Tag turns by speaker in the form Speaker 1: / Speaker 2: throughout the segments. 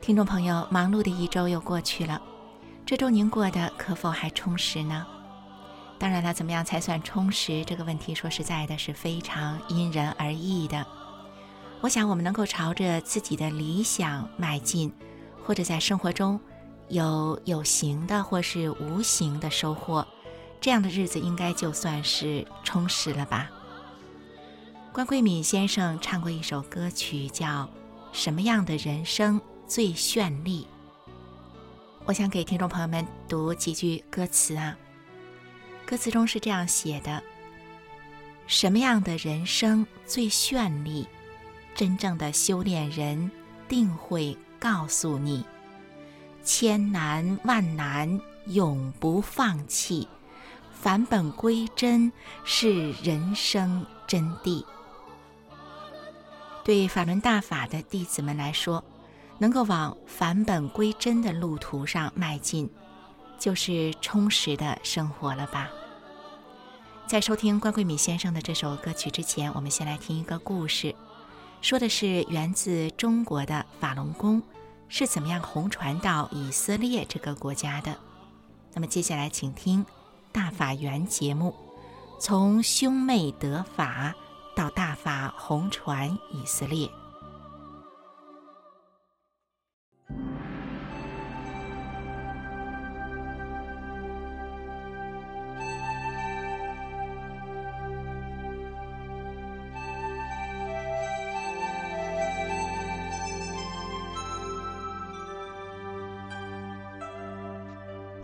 Speaker 1: 听众朋友，忙碌的一周又过去了，这周您过得可否还充实呢？当然了，怎么样才算充实？这个问题说实在的是非常因人而异的。我想，我们能够朝着自己的理想迈进，或者在生活中有有形的或是无形的收获，这样的日子应该就算是充实了吧。关桂敏先生唱过一首歌曲，叫《什么样的人生》。最绚丽。我想给听众朋友们读几句歌词啊。歌词中是这样写的：什么样的人生最绚丽？真正的修炼人定会告诉你，千难万难永不放弃，返本归真是人生真谛。对法轮大法的弟子们来说。能够往返本归真的路途上迈进，就是充实的生活了吧？在收听关桂敏先生的这首歌曲之前，我们先来听一个故事，说的是源自中国的法轮功是怎么样红传到以色列这个国家的。那么接下来，请听《大法缘》节目，从兄妹得法到大法红传以色列。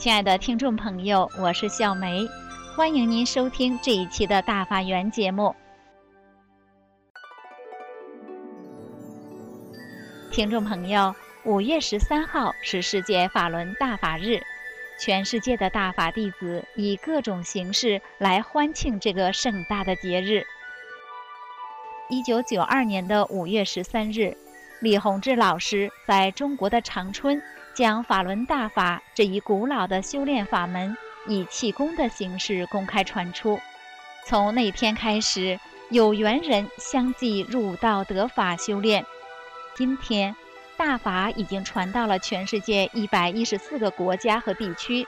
Speaker 2: 亲爱的听众朋友，我是小梅，欢迎您收听这一期的大法缘节目。听众朋友，五月十三号是世界法轮大法日，全世界的大法弟子以各种形式来欢庆这个盛大的节日。一九九二年的五月十三日，李洪志老师在中国的长春。将法轮大法这一古老的修炼法门以气功的形式公开传出。从那天开始，有缘人相继入道得法修炼。今天，大法已经传到了全世界一百一十四个国家和地区。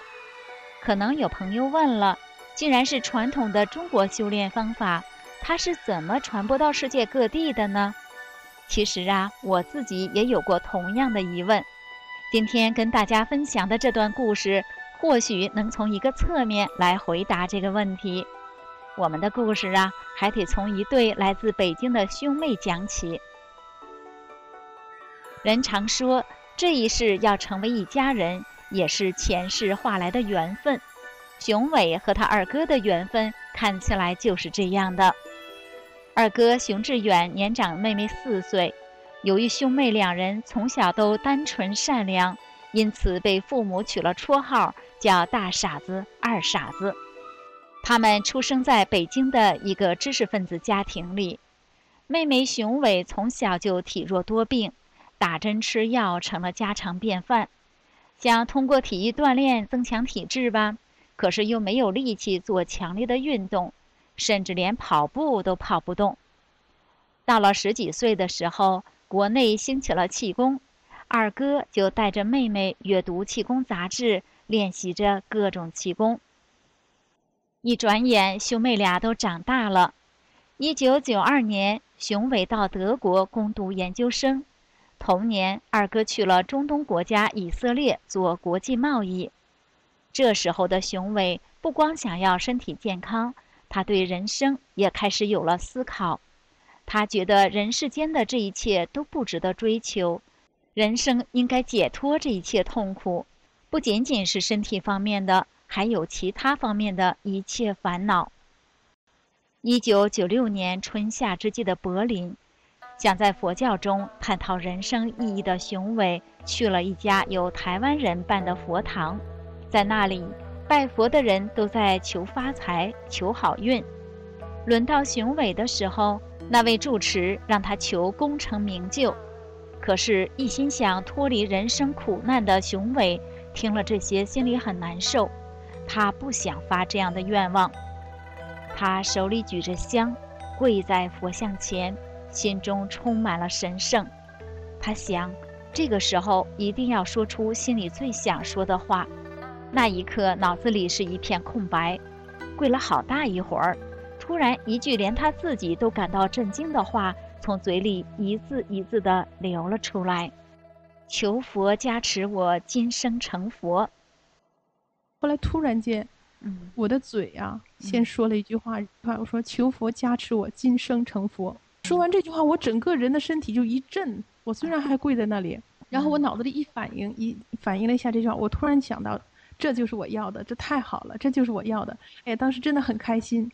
Speaker 2: 可能有朋友问了：既然是传统的中国修炼方法，它是怎么传播到世界各地的呢？其实啊，我自己也有过同样的疑问。今天跟大家分享的这段故事，或许能从一个侧面来回答这个问题。我们的故事啊，还得从一对来自北京的兄妹讲起。人常说，这一世要成为一家人，也是前世化来的缘分。熊伟和他二哥的缘分，看起来就是这样的。二哥熊志远年长妹妹四岁。由于兄妹两人从小都单纯善良，因此被父母取了绰号叫“大傻子”“二傻子”。他们出生在北京的一个知识分子家庭里。妹妹熊伟从小就体弱多病，打针吃药成了家常便饭。想通过体育锻炼增强体质吧，可是又没有力气做强烈的运动，甚至连跑步都跑不动。到了十几岁的时候。国内兴起了气功，二哥就带着妹妹阅读气功杂志，练习着各种气功。一转眼，兄妹俩都长大了。一九九二年，雄伟到德国攻读研究生，同年，二哥去了中东国家以色列做国际贸易。这时候的雄伟不光想要身体健康，他对人生也开始有了思考。他觉得人世间的这一切都不值得追求，人生应该解脱这一切痛苦，不仅仅是身体方面的，还有其他方面的一切烦恼。一九九六年春夏之际的柏林，想在佛教中探讨人生意义的雄伟，去了一家由台湾人办的佛堂，在那里拜佛的人都在求发财、求好运。轮到雄伟的时候，那位住持让他求功成名就。可是，一心想脱离人生苦难的雄伟，听了这些，心里很难受。他不想发这样的愿望。他手里举着香，跪在佛像前。心中充满了神圣，他想，这个时候一定要说出心里最想说的话。那一刻，脑子里是一片空白，跪了好大一会儿，突然一句连他自己都感到震惊的话从嘴里一字一字地流了出来：“求佛加持我今生成佛。”
Speaker 3: 后来突然间，
Speaker 2: 嗯，
Speaker 3: 我的嘴啊，先说了一句话，我说：“求佛加持我今生成佛。”说完这句话，我整个人的身体就一震。我虽然还跪在那里，然后我脑子里一反应，一反应了一下这句话，我突然想到，这就是我要的，这太好了，这就是我要的。哎，当时真的很开心。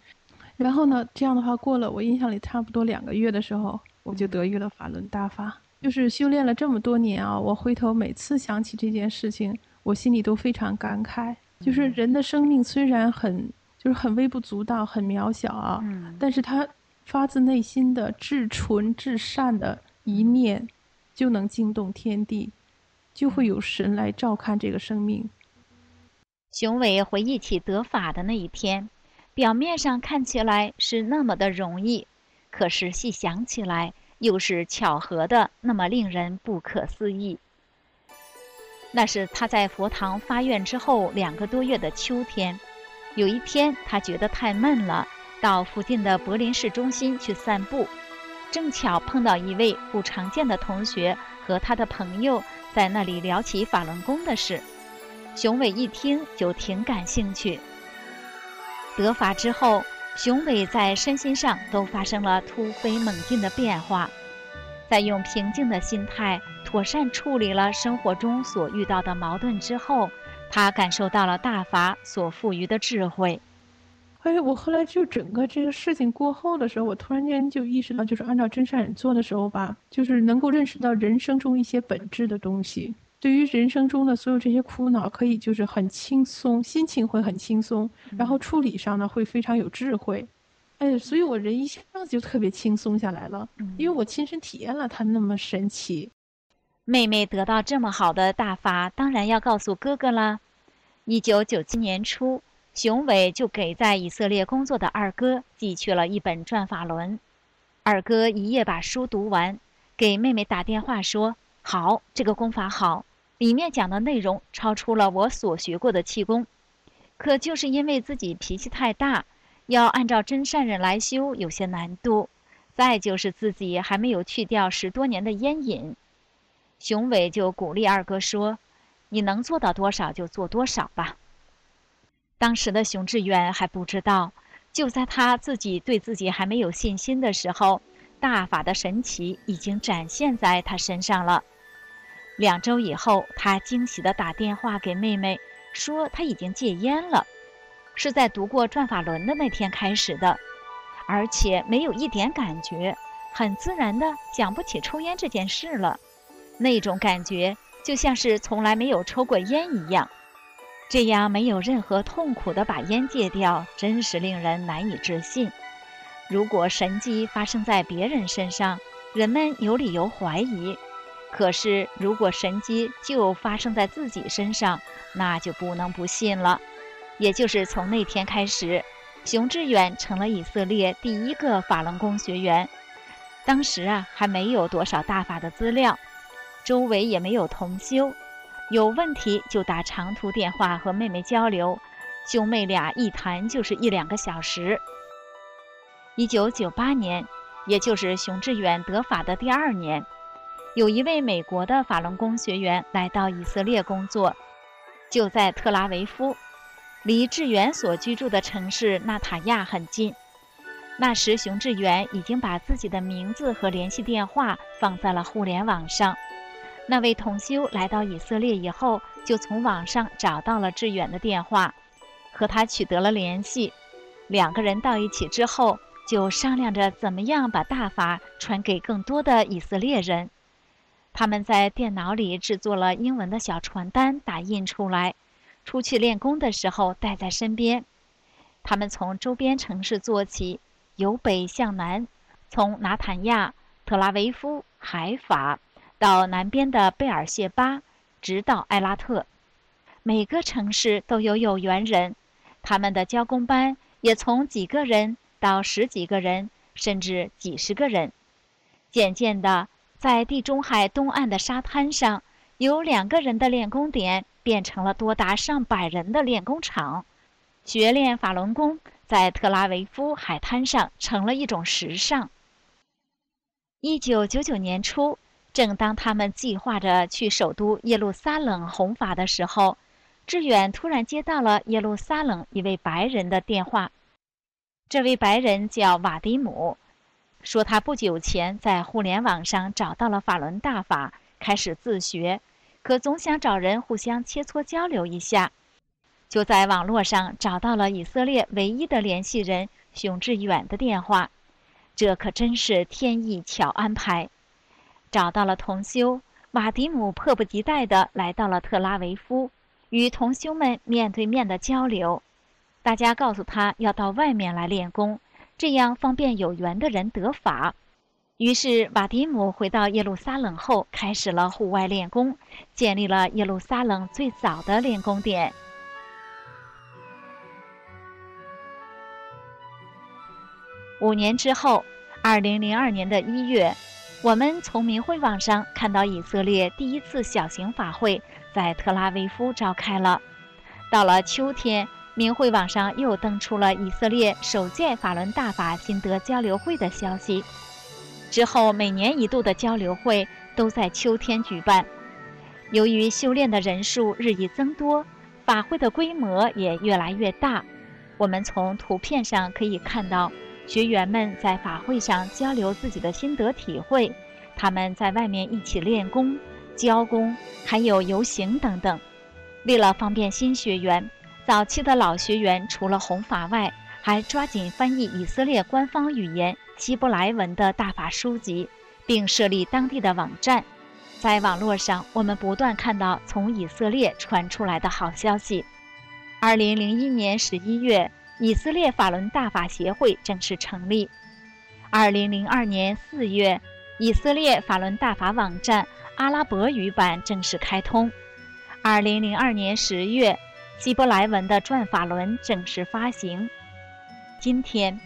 Speaker 3: 然后呢，这样的话过了，我印象里差不多两个月的时候，我就得遇了法轮大法。就是修炼了这么多年啊，我回头每次想起这件事情，我心里都非常感慨。就是人的生命虽然很，就是很微不足道，很渺小啊，但是他。发自内心的至纯至善的一念，就能惊动天地，就会有神来照看这个生命。
Speaker 2: 雄伟回忆起得法的那一天，表面上看起来是那么的容易，可是细想起来，又是巧合的那么令人不可思议。那是他在佛堂发愿之后两个多月的秋天，有一天他觉得太闷了。到附近的柏林市中心去散步，正巧碰到一位不常见的同学和他的朋友在那里聊起法轮功的事。雄伟一听就挺感兴趣。得法之后，雄伟在身心上都发生了突飞猛进的变化。在用平静的心态妥善处理了生活中所遇到的矛盾之后，他感受到了大法所赋予的智慧。
Speaker 3: 哎，我后来就整个这个事情过后的时候，我突然间就意识到，就是按照真善忍做的时候吧，就是能够认识到人生中一些本质的东西。对于人生中的所有这些苦恼，可以就是很轻松，心情会很轻松，然后处理上呢会非常有智慧。哎，所以我人一下子就特别轻松下来了，因为我亲身体验了它那么神奇。
Speaker 2: 妹妹得到这么好的大法，当然要告诉哥哥了。一九九七年初。雄伟就给在以色列工作的二哥寄去了一本《转法轮》，二哥一夜把书读完，给妹妹打电话说：“好，这个功法好，里面讲的内容超出了我所学过的气功。可就是因为自己脾气太大，要按照真善人来修有些难度，再就是自己还没有去掉十多年的烟瘾。”雄伟就鼓励二哥说：“你能做到多少就做多少吧。”当时的熊志远还不知道，就在他自己对自己还没有信心的时候，大法的神奇已经展现在他身上了。两周以后，他惊喜地打电话给妹妹，说他已经戒烟了，是在读过《转法轮》的那天开始的，而且没有一点感觉，很自然地想不起抽烟这件事了，那种感觉就像是从来没有抽过烟一样。这样没有任何痛苦的把烟戒掉，真是令人难以置信。如果神迹发生在别人身上，人们有理由怀疑；可是如果神迹就发生在自己身上，那就不能不信了。也就是从那天开始，熊志远成了以色列第一个法轮功学员。当时啊，还没有多少大法的资料，周围也没有同修。有问题就打长途电话和妹妹交流，兄妹俩一谈就是一两个小时。一九九八年，也就是熊志远得法的第二年，有一位美国的法轮功学员来到以色列工作，就在特拉维夫，离志远所居住的城市纳塔亚很近。那时，熊志远已经把自己的名字和联系电话放在了互联网上。那位同修来到以色列以后，就从网上找到了志远的电话，和他取得了联系。两个人到一起之后，就商量着怎么样把大法传给更多的以色列人。他们在电脑里制作了英文的小传单，打印出来，出去练功的时候带在身边。他们从周边城市做起，由北向南，从拿坦亚、特拉维夫、海法，到南边的贝尔谢巴，直到埃拉特。每个城市都有有缘人，他们的教工班也从几个人到十几个人，甚至几十个人。渐渐的，在地中海东岸的沙滩上，由两个人的练功点变成了多达上百人的练功场。学练法轮功在特拉维夫海滩上成了一种时尚。一九九九年初，正当他们计划着去首都耶路撒冷弘法的时候，志远突然接到了耶路撒冷一位白人的电话。这位白人叫瓦迪姆，说他不久前在互联网上找到了法轮大法，开始自学，可总想找人互相切磋交流一下。就在网络上找到了以色列唯一的联系人熊志远的电话，这可真是天意巧安排。找到了同修，瓦迪姆迫不及待地来到了特拉维夫，与同修们面对面的交流。大家告诉他要到外面来练功，这样方便有缘的人得法。于是瓦迪姆回到耶路撒冷后，开始了户外练功，建立了耶路撒冷最早的练功点。五年之后，二零零二年的一月，我们从明慧网上看到以色列第一次小型法会在特拉维夫召开了。到了秋天，明慧网上又登出了以色列首届法轮大法心得交流会的消息。之后，每年一度的交流会都在秋天举办。由于修炼的人数日益增多，法会的规模也越来越大。我们从图片上可以看到。学员们在法会上交流自己的心得体会，他们在外面一起练功、教功，还有游行等等。为了方便新学员，早期的老学员除了弘法外，还抓紧翻译以色列官方语言希伯来文的大法书籍，并设立当地的网站。在网络上，我们不断看到从以色列传出来的好消息。二零零一年十一月。以色列法轮大法协会正式成立。二零零二年四月，以色列法轮大法网站阿拉伯语版正式开通。二零零二年十月，希伯来文的转法轮正式发行。今天，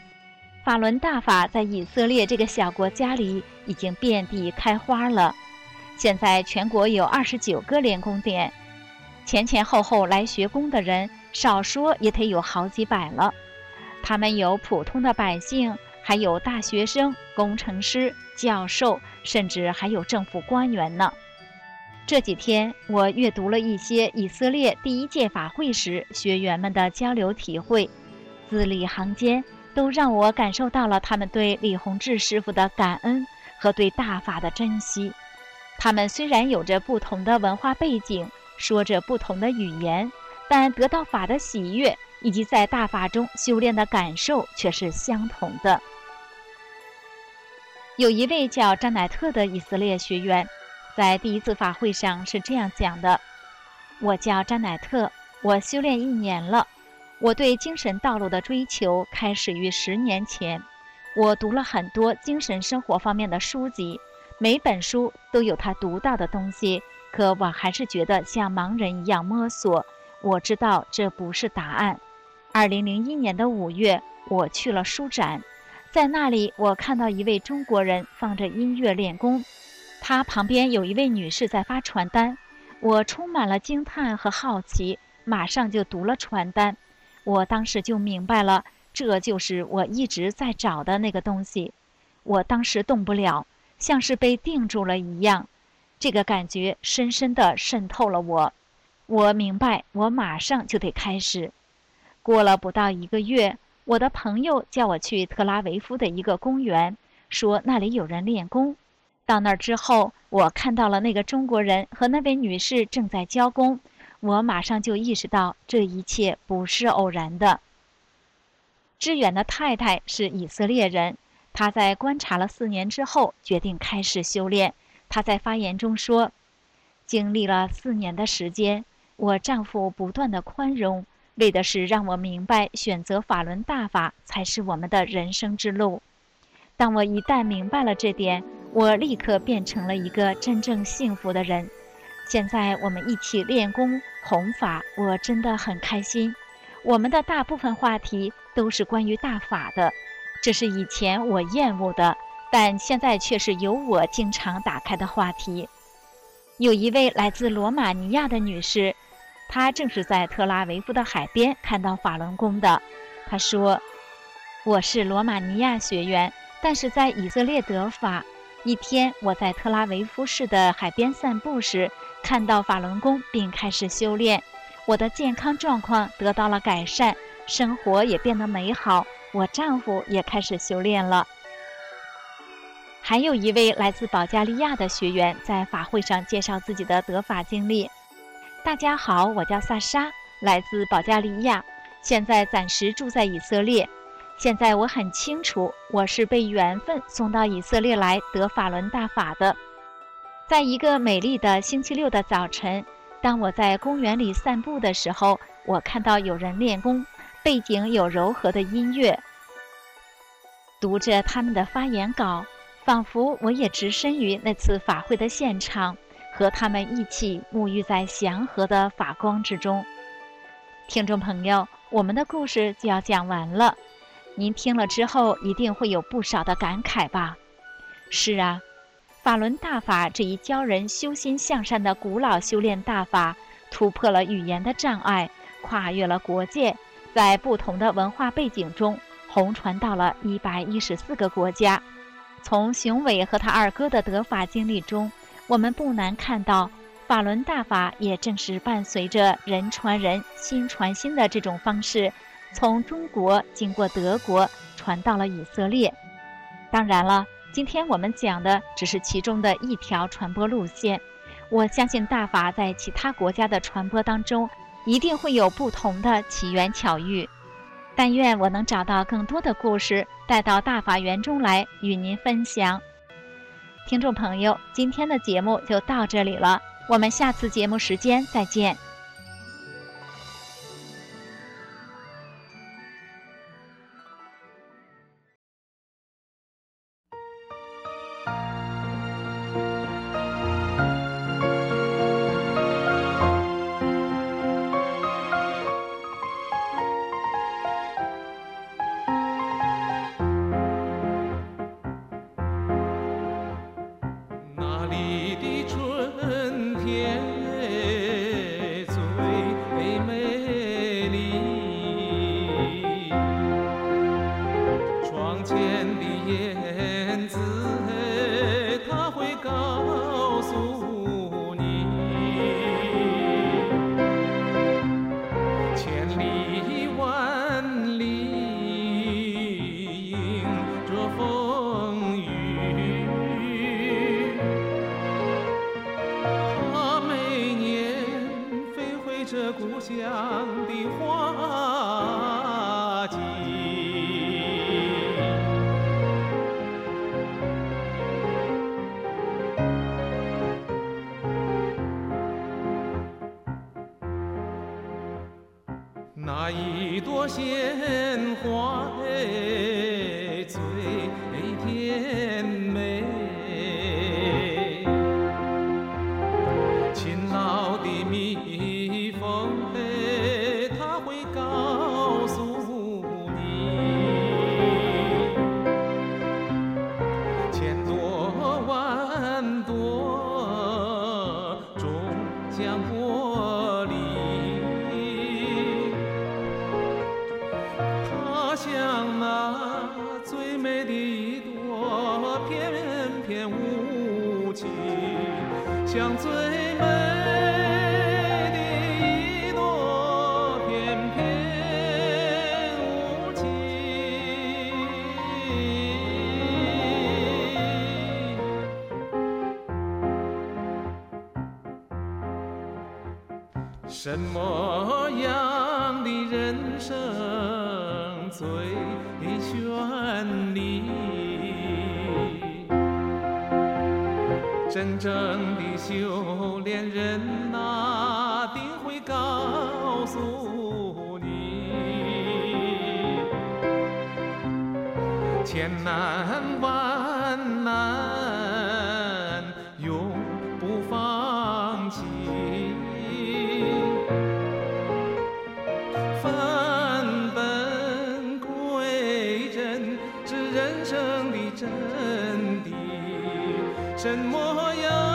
Speaker 2: 法轮大法在以色列这个小国家里已经遍地开花了。现在全国有二十九个练功点，前前后后来学功的人。少说也得有好几百了，他们有普通的百姓，还有大学生、工程师、教授，甚至还有政府官员呢。这几天我阅读了一些以色列第一届法会时学员们的交流体会，字里行间都让我感受到了他们对李洪志师傅的感恩和对大法的珍惜。他们虽然有着不同的文化背景，说着不同的语言。但得到法的喜悦以及在大法中修炼的感受却是相同的。有一位叫詹乃特的以色列学员，在第一次法会上是这样讲的：“我叫詹乃特，我修炼一年了。我对精神道路的追求开始于十年前。我读了很多精神生活方面的书籍，每本书都有他读到的东西，可我还是觉得像盲人一样摸索。”我知道这不是答案。二零零一年的五月，我去了书展，在那里我看到一位中国人放着音乐练功，他旁边有一位女士在发传单。我充满了惊叹和好奇，马上就读了传单。我当时就明白了，这就是我一直在找的那个东西。我当时动不了，像是被定住了一样，这个感觉深深地渗透了我。我明白，我马上就得开始。过了不到一个月，我的朋友叫我去特拉维夫的一个公园，说那里有人练功。到那儿之后，我看到了那个中国人和那位女士正在交工，我马上就意识到这一切不是偶然的。支远的太太是以色列人，他在观察了四年之后，决定开始修炼。他在发言中说：“经历了四年的时间，我丈夫不断的宽容，为的是让我明白，选择法轮大法才是我们的人生之路。当我一旦明白了这点，我立刻变成了一个真正幸福的人。现在我们一起练功弘法，我真的很开心。我们的大部分话题。”都是关于大法的，这是以前我厌恶的，但现在却是由我经常打开的话题。有一位来自罗马尼亚的女士，她正是在特拉维夫的海边看到法轮功的。她说：“我是罗马尼亚学员，但是在以色列得法。一天，我在特拉维夫市的海边散步时，看到法轮功，并开始修炼，我的健康状况得到了改善。”生活也变得美好，我丈夫也开始修炼了。还有一位来自保加利亚的学员在法会上介绍自己的得法经历。大家好，我叫萨莎，来自保加利亚，现在暂时住在以色列。现在我很清楚，我是被缘分送到以色列来得法轮大法的。在一个美丽的星期六的早晨，当我在公园里散步的时候，我看到有人练功。背景有柔和的音乐，读着他们的发言稿，仿佛我也置身于那次法会的现场，和他们一起沐浴在祥和的法光之中。听众朋友，我们的故事就要讲完了，您听了之后一定会有不少的感慨吧？是啊，法轮大法这一教人修心向善的古老修炼大法，突破了语言的障碍，跨越了国界。在不同的文化背景中，红传到了一百一十四个国家。从熊伟和他二哥的得法经历中，我们不难看到，法轮大法也正是伴随着人传人心传心的这种方式，从中国经过德国传到了以色列。当然了，今天我们讲的只是其中的一条传播路线。我相信大法在其他国家的传播当中。一定会有不同的奇缘巧遇，但愿我能找到更多的故事带到大法园中来与您分享。听众朋友，今天的节目就到这里了，我们下次节目时间再见。
Speaker 4: 这故乡的花季，那一朵鲜花哎。真正的修炼人呐，定会告诉你，千难万难永不放弃。返本归真是人生的真谛。什么样？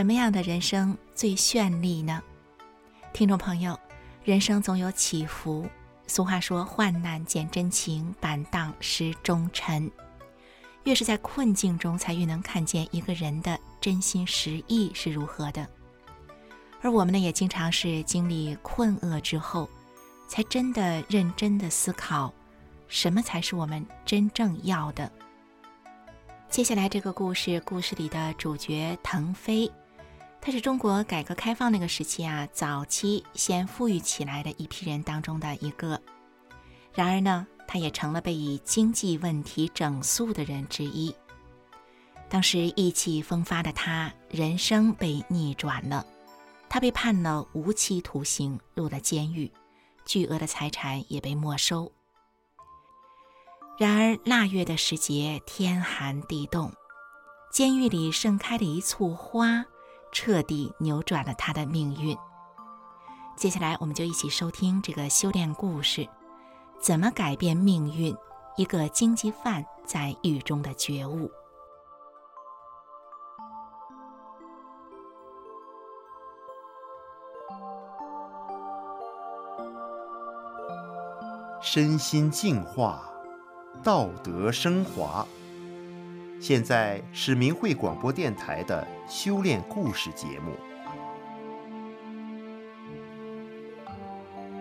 Speaker 1: 什么样的人生最绚丽呢？听众朋友，人生总有起伏。俗话说：“患难见真情，板荡识忠臣。”越是在困境中，才越能看见一个人的真心实意是如何的。而我们呢，也经常是经历困厄之后，才真的认真的思考，什么才是我们真正要的。接下来这个故事，故事里的主角腾飞，他是中国改革开放那个时期啊，早期先富裕起来的一批人当中的一个。然而呢，他也成了被以经济问题整肃的人之一。当时意气风发的他，人生被逆转了，他被判了无期徒刑，入了监狱，巨额的财产也被没收。然而腊月的时节，天寒地冻，监狱里盛开的一簇花，彻底扭转了他的命运。接下来，我们就一起收听这个修炼故事，怎么改变命运？一个经济犯在狱中的觉悟。
Speaker 5: 身心净化，道德升华。现在是明慧广播电台的修炼故事节目。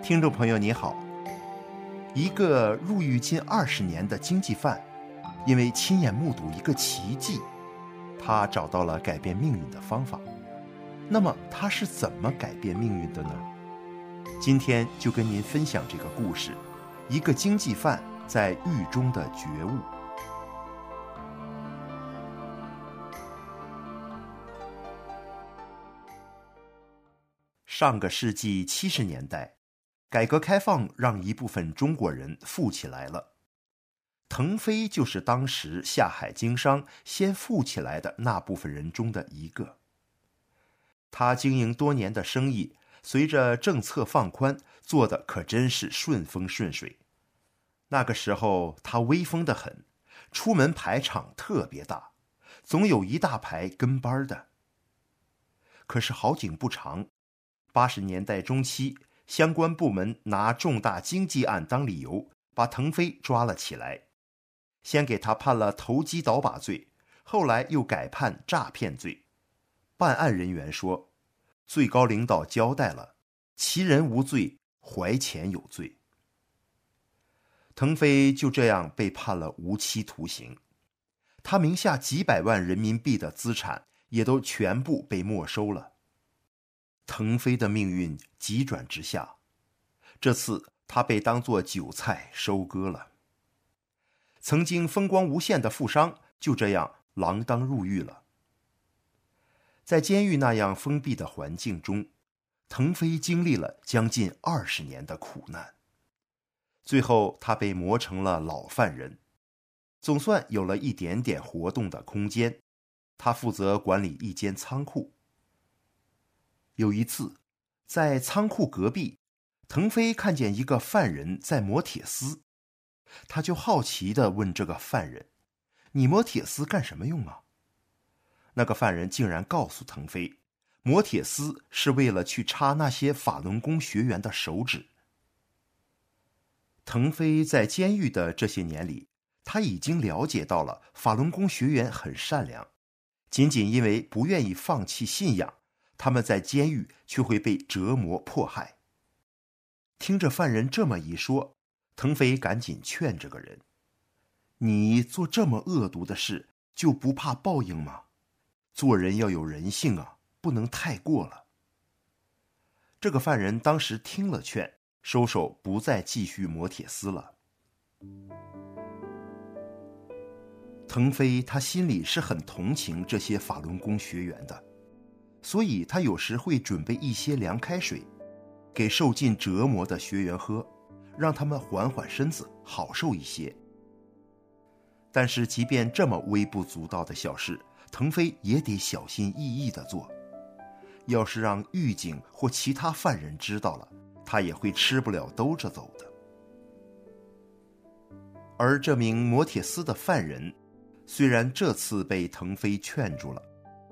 Speaker 5: 听众朋友你好，一个入狱近二十年的经济犯，因为亲眼目睹一个奇迹，他找到了改变命运的方法。那么他是怎么改变命运的呢？今天就跟您分享这个故事。一个经济犯在狱中的觉悟。上个世纪七十年代，改革开放让一部分中国人富起来了。腾飞就是当时下海经商先富起来的那部分人中的一个。他经营多年的生意，随着政策放宽，做的可真是顺风顺水。那个时候他威风得很，出门排场特别大，总有一大排跟班的。可是好景不长，八十年代中期，相关部门拿重大经济案当理由，把腾飞抓了起来，先给他判了投机倒把罪，后来又改判诈骗罪。办案人员说，最高领导交代了，其人无罪，怀钱有罪。腾飞就这样被判了无期徒刑，他名下几百万人民币的资产也都全部被没收了。腾飞的命运急转直下，这次他被当作韭菜收割了。曾经风光无限的富商就这样锒铛入狱了。在监狱那样封闭的环境中，腾飞经历了将近二十年的苦难。最后，他被磨成了老犯人，总算有了一点点活动的空间。他负责管理一间仓库。有一次，在仓库隔壁，腾飞看见一个犯人在磨铁丝，他就好奇的问这个犯人：“你磨铁丝干什么用啊？”那个犯人竟然告诉腾飞，磨铁丝是为了去插那些法轮功学员的手指。腾飞在监狱的这些年里，他已经了解到了法轮功学员很善良，仅仅因为不愿意放弃信仰，他们在监狱却会被折磨迫害。听着犯人这么一说，腾飞赶紧劝这个人：“你做这么恶毒的事，就不怕报应吗？”做人要有人性啊，不能太过了。这个犯人当时听了劝，收手不再继续磨铁丝了。腾飞他心里是很同情这些法轮功学员的，所以他有时会准备一些凉开水，给受尽折磨的学员喝，让他们缓缓身子，好受一些。但是，即便这么微不足道的小事，腾飞也得小心翼翼地做，要是让狱警或其他犯人知道了，他也会吃不了兜着走的。而这名磨铁丝的犯人，虽然这次被腾飞劝住了，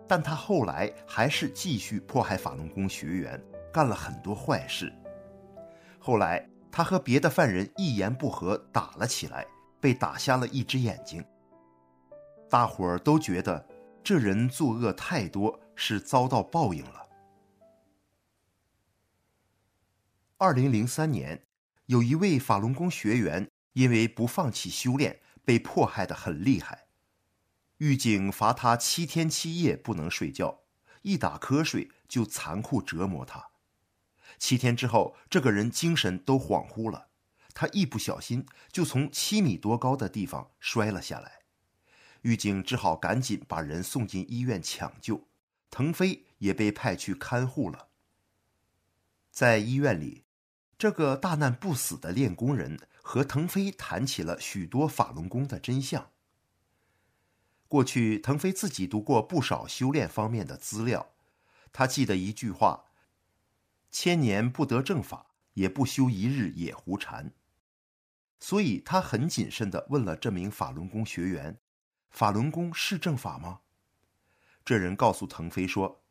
Speaker 5: 但他后来还是继续迫害法轮功学员，干了很多坏事。后来他和别的犯人一言不合打了起来，被打瞎了一只眼睛。大伙儿都觉得。这人作恶太多，是遭到报应了。二零零三年，有一位法轮功学员因为不放弃修炼，被迫害的很厉害。狱警罚他七天七夜不能睡觉，一打瞌睡就残酷折磨他。七天之后，这个人精神都恍惚了，他一不小心就从七米多高的地方摔了下来。狱警只好赶紧把人送进医院抢救，腾飞也被派去看护了。在医院里，这个大难不死的练功人和腾飞谈起了许多法轮功的真相。过去，腾飞自己读过不少修炼方面的资料，他记得一句话：“千年不得正法，也不修一日也胡禅。”所以，他很谨慎地问了这名法轮功学员。法轮功是正法吗？这人告诉腾飞说：“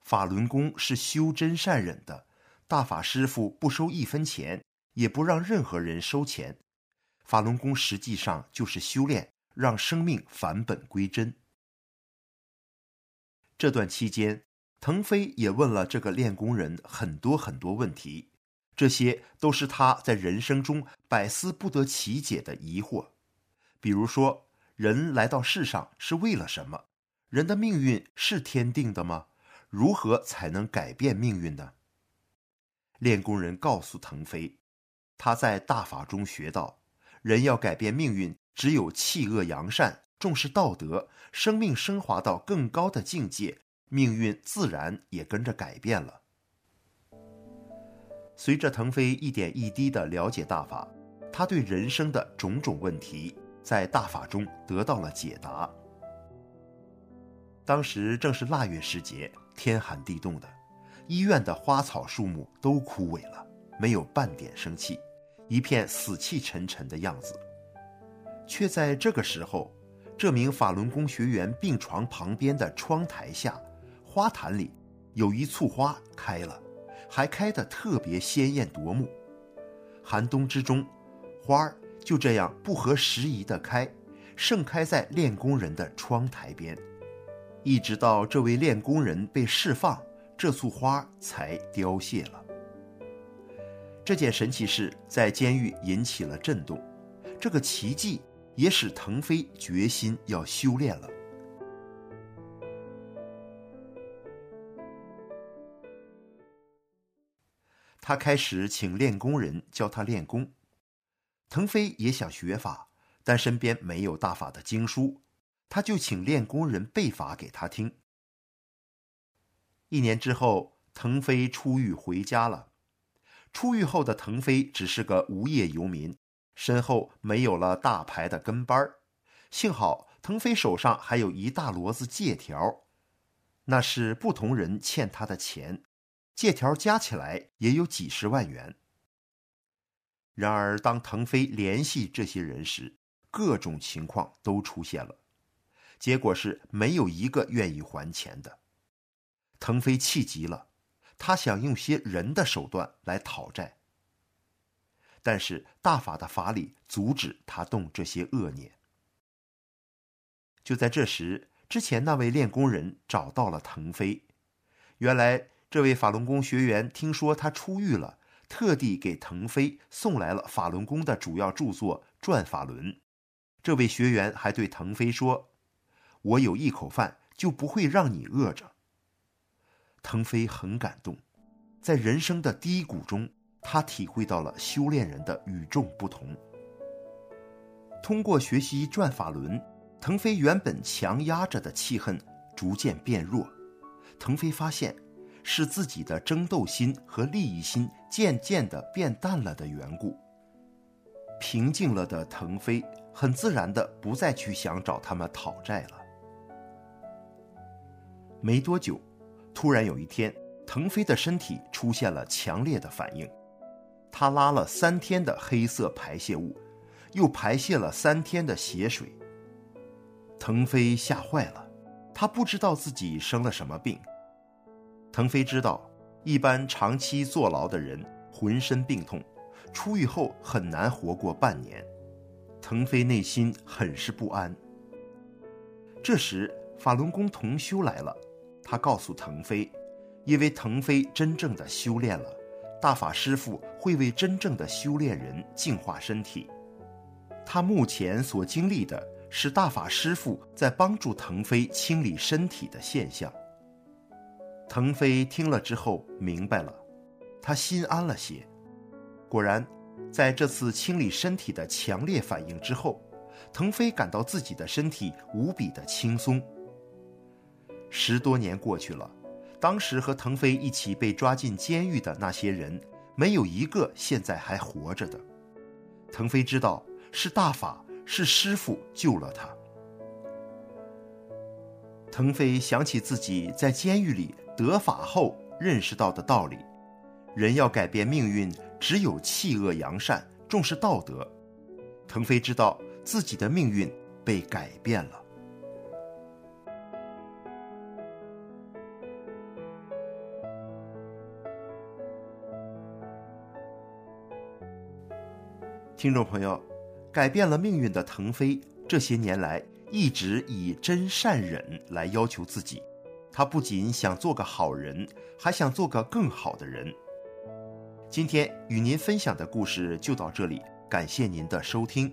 Speaker 5: 法轮功是修真善忍的，大法师父不收一分钱，也不让任何人收钱。法轮功实际上就是修炼，让生命返本归真。”这段期间，腾飞也问了这个练功人很多很多问题，这些都是他在人生中百思不得其解的疑惑，比如说。人来到世上是为了什么？人的命运是天定的吗？如何才能改变命运呢？练功人告诉腾飞，他在大法中学到，人要改变命运，只有弃恶扬善，重视道德，生命升华到更高的境界，命运自然也跟着改变了。随着腾飞一点一滴的了解大法，他对人生的种种问题。在大法中得到了解答。当时正是腊月时节，天寒地冻的，医院的花草树木都枯萎了，没有半点生气，一片死气沉沉的样子。却在这个时候，这名法轮功学员病床旁边的窗台下，花坛里有一簇花开了，还开得特别鲜艳夺目。寒冬之中，花儿。就这样不合时宜的开，盛开在练功人的窗台边，一直到这位练功人被释放，这簇花才凋谢了。这件神奇事在监狱引起了震动，这个奇迹也使腾飞决心要修炼了。他开始请练功人教他练功。腾飞也想学法，但身边没有大法的经书，他就请练功人背法给他听。一年之后，腾飞出狱回家了。出狱后的腾飞只是个无业游民，身后没有了大牌的跟班儿。幸好腾飞手上还有一大摞子借条，那是不同人欠他的钱，借条加起来也有几十万元。然而，当腾飞联系这些人时，各种情况都出现了，结果是没有一个愿意还钱的。腾飞气急了。他想用些人的手段来讨债，但是大法的法理阻止他动这些恶念。就在这时，之前那位练功人找到了腾飞。原来，这位法轮功学员听说他出狱了，特地给腾飞送来了法轮功的主要著作《转法轮》。这位学员还对腾飞说：“我有一口饭，就不会让你饿着。”腾飞很感动，在人生的低谷中，他体会到了修炼人的与众不同。通过学习转法轮，腾飞原本强压着的气恨逐渐变弱。腾飞发现，是自己的争斗心和利益心渐渐的变淡了的缘故。平静了的腾飞，很自然的不再去想找他们讨债了。没多久。突然有一天，腾飞的身体出现了强烈的反应，他拉了三天的黑色排泄物，又排泄了三天的血水。腾飞吓坏了，他不知道自己生了什么病。腾飞知道，一般长期坐牢的人浑身病痛，出狱后很难活过半年。腾飞内心很是不安。这时，法轮功同修来了。他告诉腾飞，因为腾飞真正的修炼了，大法师父会为真正的修炼人净化身体。他目前所经历的是大法师父在帮助腾飞清理身体的现象。腾飞听了之后明白了，他心安了些。果然，在这次清理身体的强烈反应之后，腾飞感到自己的身体无比的轻松。十多年过去了，当时和腾飞一起被抓进监狱的那些人，没有一个现在还活着的。腾飞知道是大法，是师傅救了他。腾飞想起自己在监狱里得法后认识到的道理：人要改变命运，只有弃恶扬善，重视道德。腾飞知道自己的命运被改变了。听众朋友，改变了命运的腾飞，这些年来一直以真善忍来要求自己。他不仅想做个好人，还想做个更好的人。今天与您分享的故事就到这里，感谢您的收听。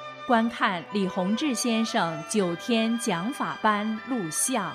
Speaker 6: 观看李洪志先生九天讲法班录像。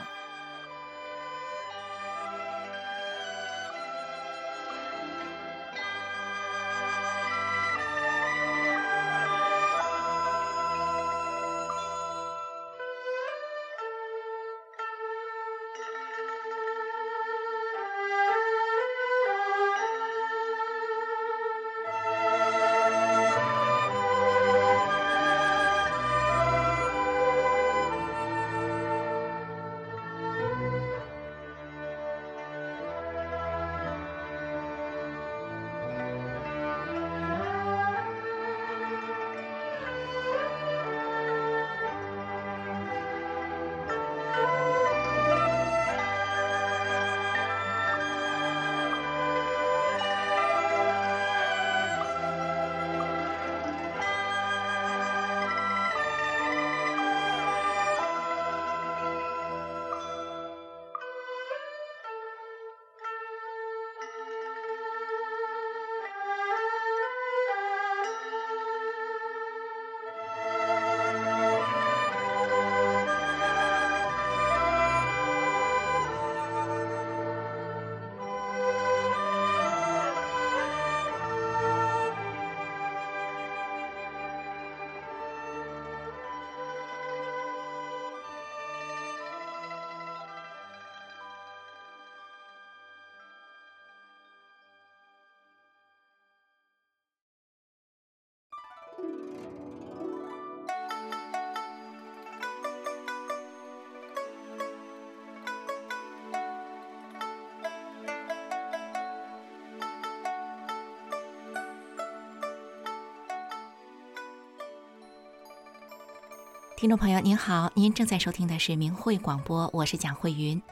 Speaker 1: 听众朋友您好，您正在收听的是明慧广播，我是蒋慧云。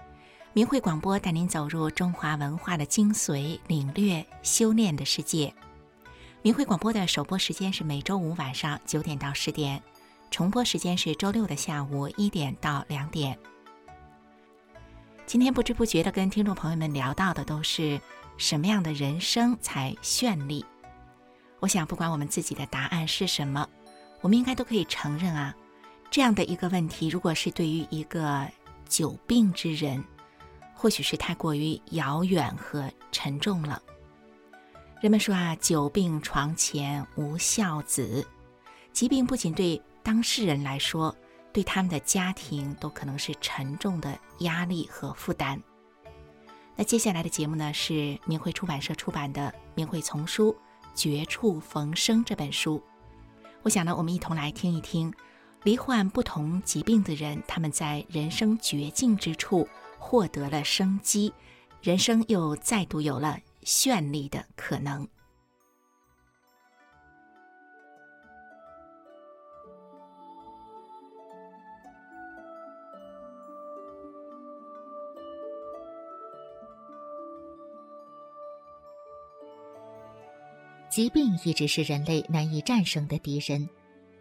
Speaker 1: 明慧广播带您走入中华文化的精髓，领略修炼的世界。明慧广播的首播时间是每周五晚上九点到十点，重播时间是周六的下午一点到两点。今天不知不觉的跟听众朋友们聊到的都是什么样的人生才绚丽？我想，不管我们自己的答案是什么，我们应该都可以承认啊，这样的一个问题，如果是对于一个久病之人，或许是太过于遥远和沉重了。人们说啊，久病床前无孝子，疾病不仅对当事人来说，对他们的家庭都可能是沉重的压力和负担。那接下来的节目呢，是明慧出版社出版的《明慧丛书·绝处逢生》这本书。我想呢，我们一同来听一听，罹患不同疾病的人，他们在人生绝境之处获得了生机，人生又再度有了。绚丽的可能。
Speaker 7: 疾病一直是人类难以战胜的敌人。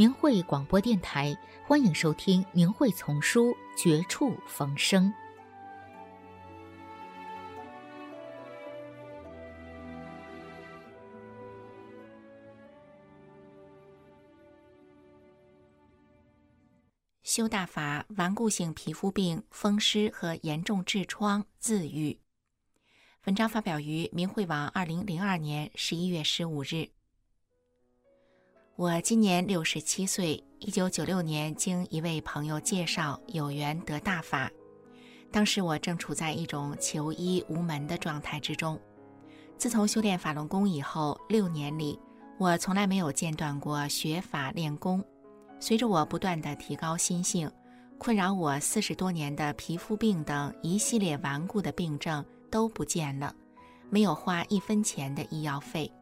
Speaker 7: 明慧广播电台，欢迎收听《明慧丛书·绝处逢生》。
Speaker 1: 修大法，顽固性皮肤病、风湿和严重痔疮自愈。文章发表于明慧网，二零零二年十一月十五日。我今年六十七岁，一九九六年经一位朋友介绍有缘得大法，当时我正处在一种求医无门的状态之中。自从修炼法轮功以后，六年里我从来没有间断过学法练功。随着我不断的提高心性，困扰我四十多年的皮肤病等一系列顽固的病症都不见了，没有花一分钱的医药费。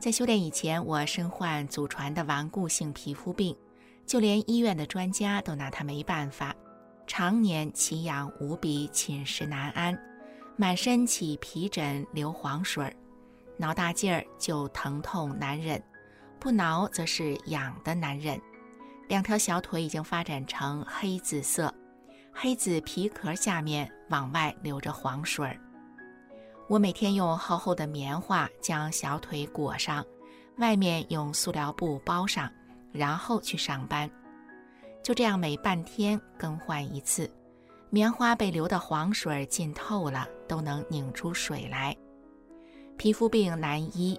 Speaker 1: 在修炼以前，我身患祖传的顽固性皮肤病，就连医院的专家都拿它没办法，常年奇痒无比，寝食难安，满身起皮疹、流黄水儿，挠大劲儿就疼痛难忍，不挠则是痒的难忍，两条小腿已经发展成黑紫色，黑紫皮壳下面往外流着黄水儿。我每天用厚厚的棉花将小腿裹上，外面用塑料布包上，然后去上班。就这样每半天更换一次，棉花被流的黄水浸透了，都能拧出水来。皮肤病难医，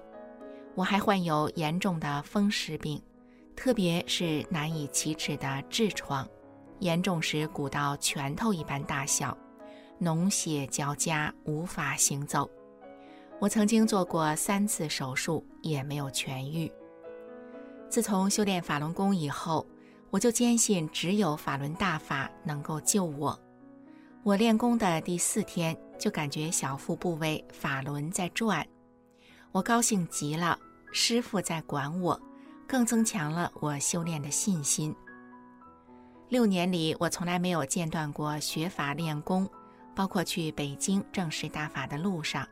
Speaker 1: 我还患有严重的风湿病，特别是难以启齿的痔疮，严重时鼓到拳头一般大小。脓血交加，无法行走。我曾经做过三次手术，也没有痊愈。自从修炼法轮功以后，我就坚信只有法轮大法能够救我。我练功的第四天，就感觉小腹部位法轮在转，我高兴极了。师傅在管我，更增强了我修炼的信心。六年里，我从来没有间断过学法练功。包括去北京正式大法的路上，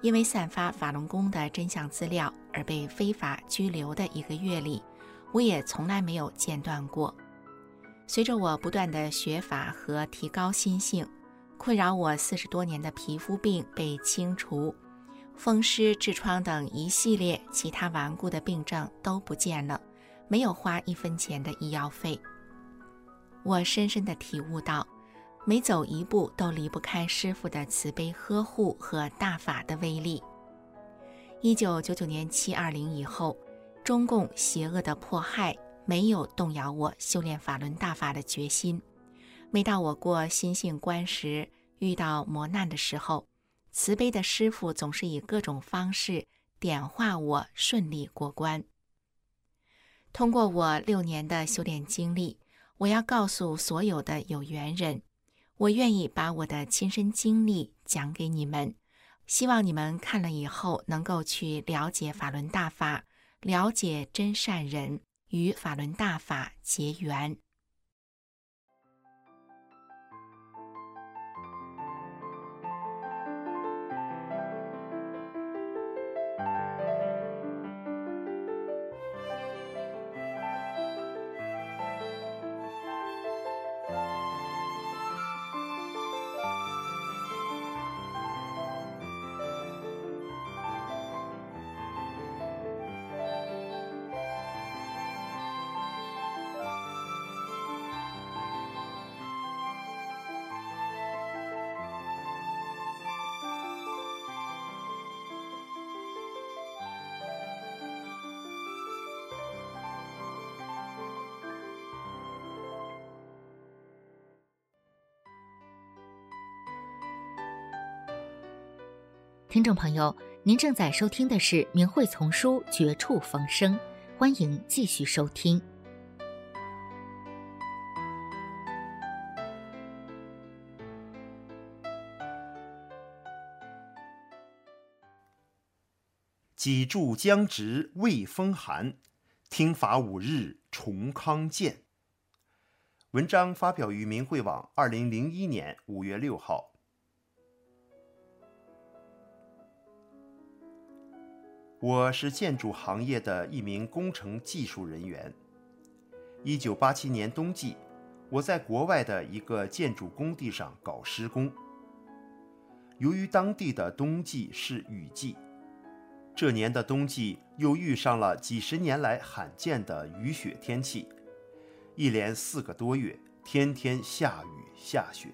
Speaker 1: 因为散发法轮功的真相资料而被非法拘留的一个月里，我也从来没有间断过。随着我不断的学法和提高心性，困扰我四十多年的皮肤病被清除，风湿、痔疮等一系列其他顽固的病症都不见了，没有花一分钱的医药费。我深深的体悟到。每走一步都离不开师傅的慈悲呵护和大法的威力。一九九九年七二零以后，中共邪恶的迫害没有动摇我修炼法轮大法的决心。每到我过心性关时，遇到磨难的时候，慈悲的师傅总是以各种方式点化我，顺利过关。通过我六年的修炼经历，我要告诉所有的有缘人，我愿意把我的亲身经历讲给你们，希望你们看了以后能够去了解法轮大法，了解真善人，与法轮大法结缘。
Speaker 7: 听众朋友，您正在收听的是《明慧丛书》《绝处逢生》，欢迎继续收听。
Speaker 5: 几柱将直未风寒，听法五日重康健。文章发表于明慧网，二零零一年五月六号。我是建筑行业的一名工程技术人员。一九八七年冬季，我在国外的一个建筑工地上搞施工。由于当地的冬季是雨季，这年的冬季又遇上了几十年来罕见的雨雪天气，一连四个多月，天天下雨下雪，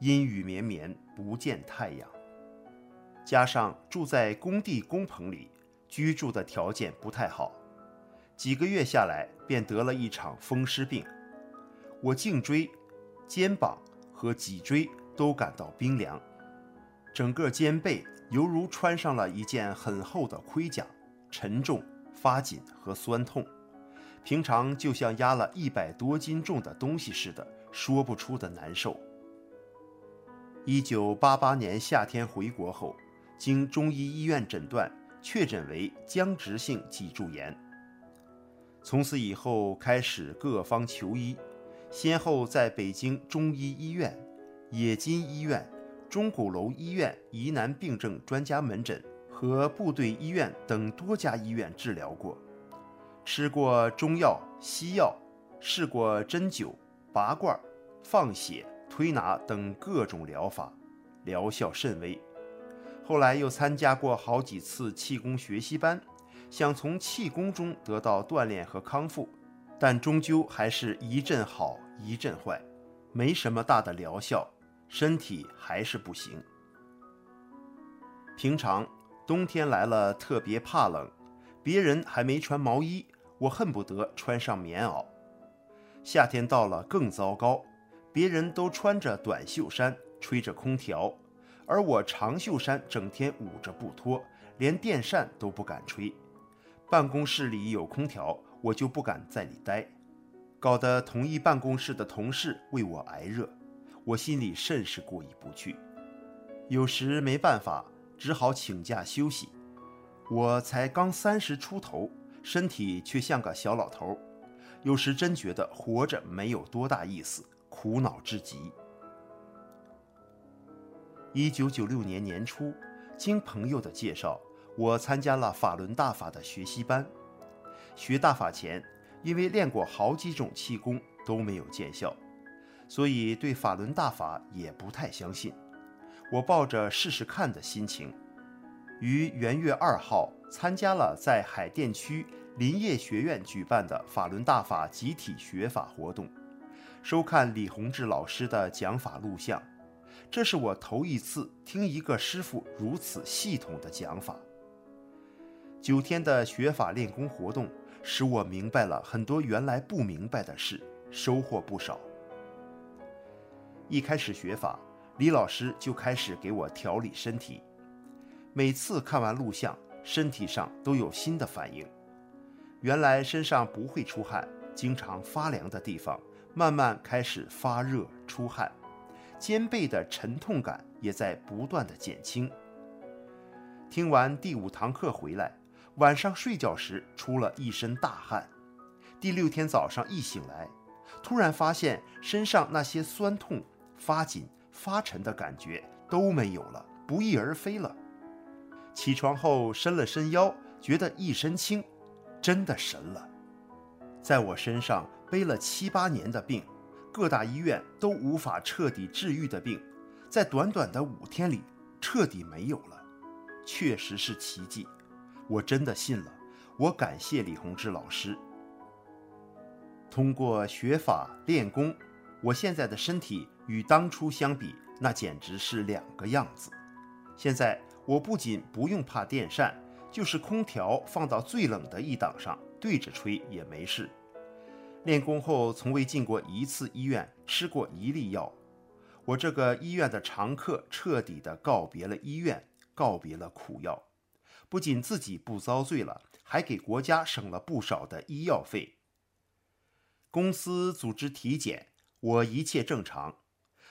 Speaker 5: 阴雨绵绵，不见太阳。加上住在工地工棚里。居住的条件不太好，几个月下来便得了一场风湿病。我颈椎、肩膀和脊椎都感到冰凉，整个肩背犹如穿上了一件很厚的盔甲，沉重、发紧和酸痛。平常就像压了一百多斤重的东西似的，说不出的难受。一九八八年夏天回国后，经中医医院诊断。确诊为僵直性脊柱炎。从此以后，开始各方求医，先后在北京中医医院、冶金医院、钟鼓楼医院疑难病症专家门诊和部队医院等多家医院治疗过，吃过中药、西药，试过针灸、拔罐、放血、推拿等各种疗法，疗效甚微。后来又参加过好几次气功学习班，想从气功中得到锻炼和康复，但终究还是一阵好一阵坏，没什么大的疗效，身体还是不行。平常冬天来了特别怕冷，别人还没穿毛衣，我恨不得穿上棉袄；夏天到了更糟糕，别人都穿着短袖衫，吹着空调。而我长袖衫整天捂着不脱，连电扇都不敢吹。办公室里有空调，我就不敢在里待，搞得同一办公室的同事为我挨热，我心里甚是过意不去。有时没办法，只好请假休息。我才刚三十出头，身体却像个小老头，有时真觉得活着没有多大意思，苦恼至极。一九九六年年初，经朋友的介绍，我参加了法轮大法的学习班。学大法前，因为练过好几种气功都没有见效，所以对法轮大法也不太相信。我抱着试试看的心情，于元月二号参加了在海淀区林业学院举办的法轮大法集体学法活动，收看李洪志老师的讲法录像。这是我头一次听一个师傅如此系统的讲法。九天的学法练功活动，使我明白了很多原来不明白的事，收获不少。一开始学法，李老师就开始给我调理身体，每次看完录像，身体上都有新的反应。原来身上不会出汗、经常发凉的地方，慢慢开始发热出汗，肩背的沉痛感也在不断的减轻。听完第五堂课回来，晚上睡觉时出了一身大汗。第六天早上一醒来，突然发现身上那些酸痛、发紧、发沉的感觉都没有了，不翼而飞了。起床后伸了伸腰，觉得一身轻，真的神了。在我身上背了七八年的病，各大医院都无法彻底治愈的病，在短短的五天里彻底没有了，确实是奇迹。我真的信了，我感谢李洪志老师。通过学法练功，我现在的身体与当初相比，那简直是两个样子。现在我不仅不用怕电扇，就是空调放到最冷的一档上对着吹也没事。练功后从未进过一次医院，吃过一粒药。我这个医院的常客，彻底的告别了医院，告别了苦药。不仅自己不遭罪了，还给国家省了不少的医药费。公司组织体检，我一切正常。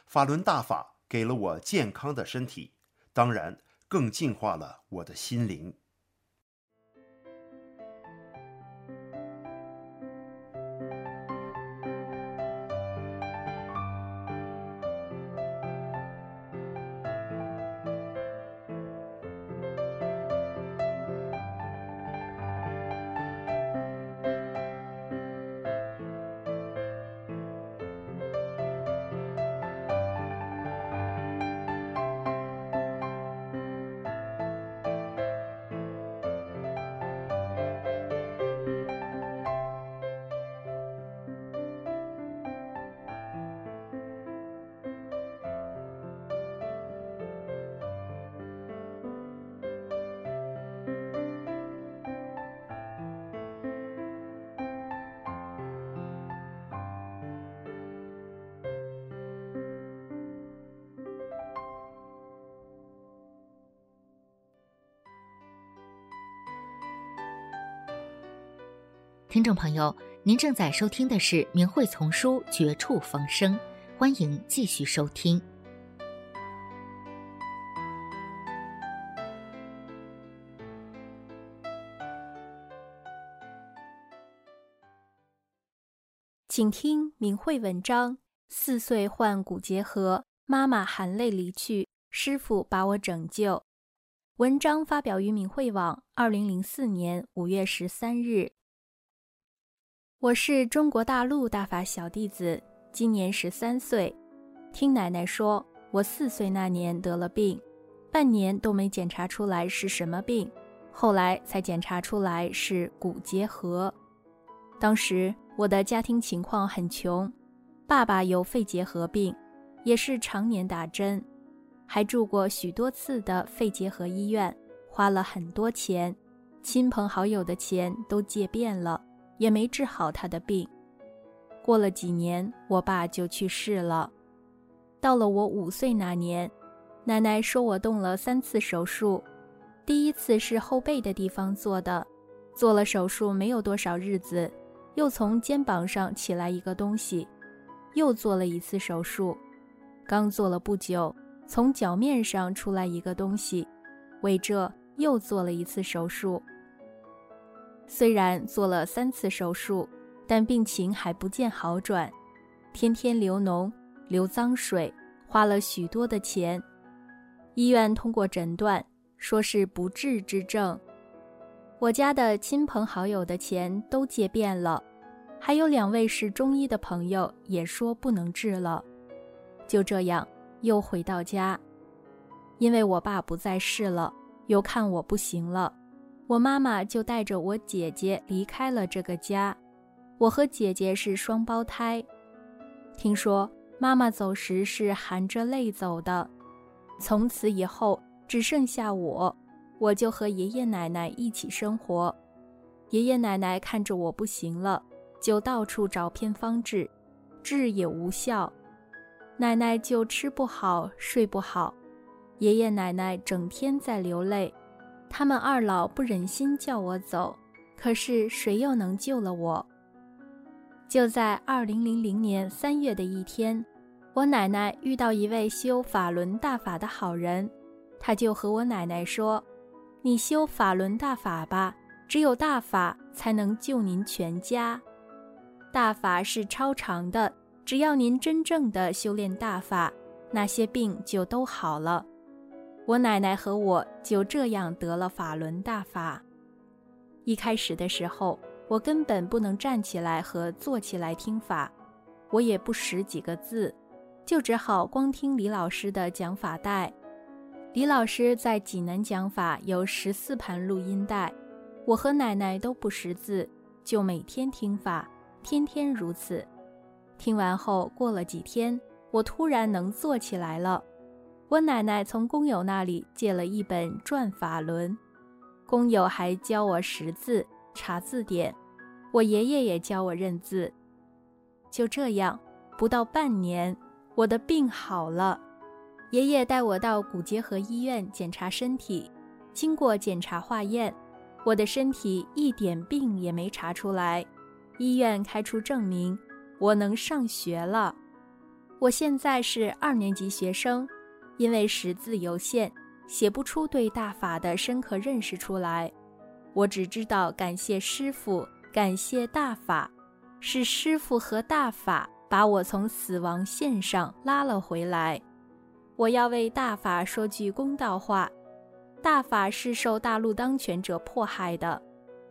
Speaker 5: 法轮大法给了我健康的身体，当然更净化了我的心灵。
Speaker 7: 听众朋友，您正在收听的是《明慧丛书》《绝处逢生》，欢迎继续收听。
Speaker 8: 请听明慧文章：四岁患骨结核，妈妈含泪离去，师傅把我拯救。文章发表于明慧网，二零零四年五月十三日。我是中国大陆大法小弟子，今年十三岁。听奶奶说，我四岁那年得了病，半年都没检查出来是什么病，后来才检查出来是骨结核。当时我的家庭情况很穷，爸爸有肺结核病，也是常年打针，还住过许多次的肺结核医院，花了很多钱，亲朋好友的钱都借遍了。也没治好他的病。过了几年，我爸就去世了。到了我五岁那年，奶奶说我动了三次手术，第一次是后背的地方做的，做了手术没有多少日子，又从肩膀上起来一个东西，又做了一次手术，刚做了不久，从脚面上出来一个东西，为这又做了一次手术。虽然做了三次手术，但病情还不见好转，天天流脓、流脏水，花了许多的钱。医院通过诊断，说是不治之症。我家的亲朋好友的钱都借遍了，还有两位是中医的朋友也说不能治了。就这样，又回到家，因为我爸不在世了，又看我不行了。我妈妈就带着我姐姐离开了这个家，我和姐姐是双胞胎。听说妈妈走时是含着泪走的，从此以后只剩下我，我就和爷爷奶奶一起生活。爷爷奶奶看着我不行了，就到处找偏方治，治也无效，奶奶就吃不好睡不好。爷爷奶奶整天在流泪，他们二老不忍心叫我走，可是谁又能救了我？就在二零零零年三月的一天，我奶奶遇到一位修法轮大法的好人，他就和我奶奶说：“你修法轮大法吧，只有大法才能救您全家。大法是超长的，只要您真正的修炼大法，那些病就都好了。”我奶奶和我就这样得了法轮大法。一开始的时候，我根本不能站起来和坐起来听法，我也不识几个字，就只好光听李老师的讲法带。李老师在济南讲法有十四盘录音带，我和奶奶都不识字，就每天听法，天天如此。听完后，过了几天，我突然能坐起来了。我奶奶从工友那里借了一本《转法轮》，工友还教我识字、查字典，我爷爷也教我认字。就这样，不到半年，我的病好了。爷爷带我到骨结核医院检查身体，经过检查化验，我的身体一点病也没查出来。医院开出证明，我能上学了。我现在是二年级学生。因为识字有限，写不出对大法的深刻认识出来。我只知道感谢师傅，感谢大法，是师傅和大法把我从死亡线上拉了回来。我要为大法说句公道话：大法是受大陆当权者迫害的，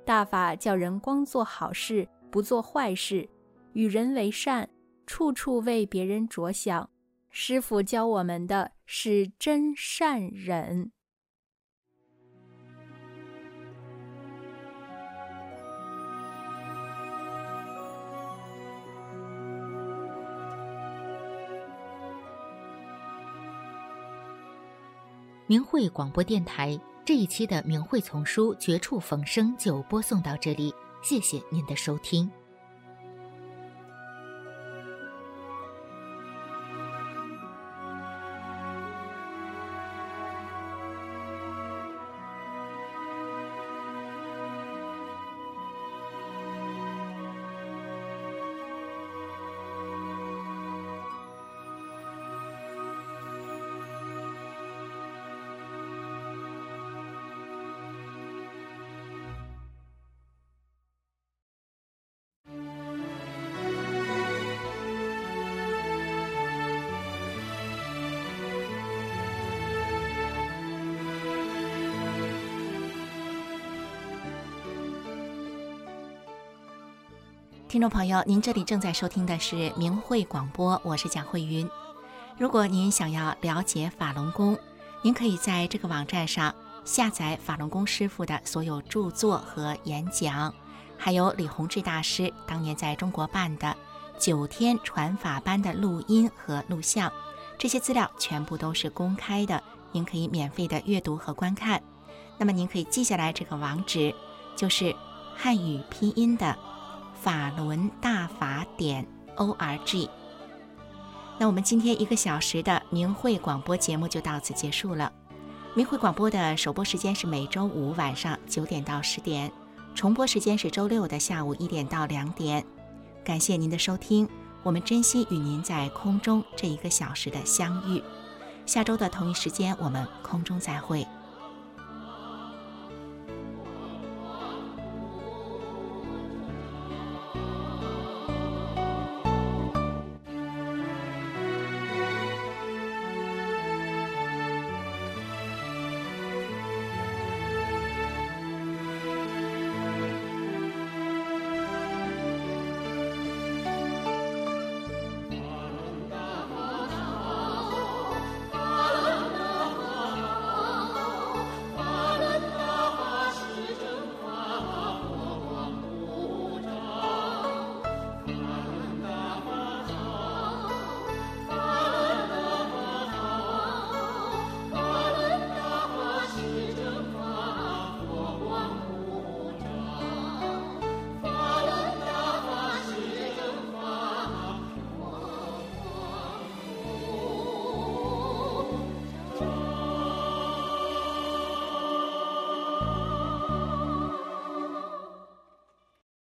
Speaker 8: 大法叫人光做好事，不做坏事，与人为善，处处为别人着想。师傅教我们的是真善忍。
Speaker 7: 明慧广播电台这一期的明慧丛书《绝处逢生》就播送到这里，谢谢您的收听。
Speaker 1: 听众朋友，您这里正在收听的是明慧广播，我是蒋慧云。如果您想要了解法轮功，您可以在这个网站上下载法轮功师傅的所有著作和演讲，还有李洪志大师当年在中国办的九天传法班的录音和录像，这些资料全部都是公开的，您可以免费的阅读和观看。那么您可以记下来这个网址，就是汉语拼音的。法轮大法点 o r g。那我们今天一个小时的明慧广播节目就到此结束了。明慧广播的首播时间是每周五晚上九点到十点，重播时间是周六的下午一点到两点。感谢您的收听，我们珍惜与您在空中这一个小时的相遇。下周的同一时间，我们空中再会。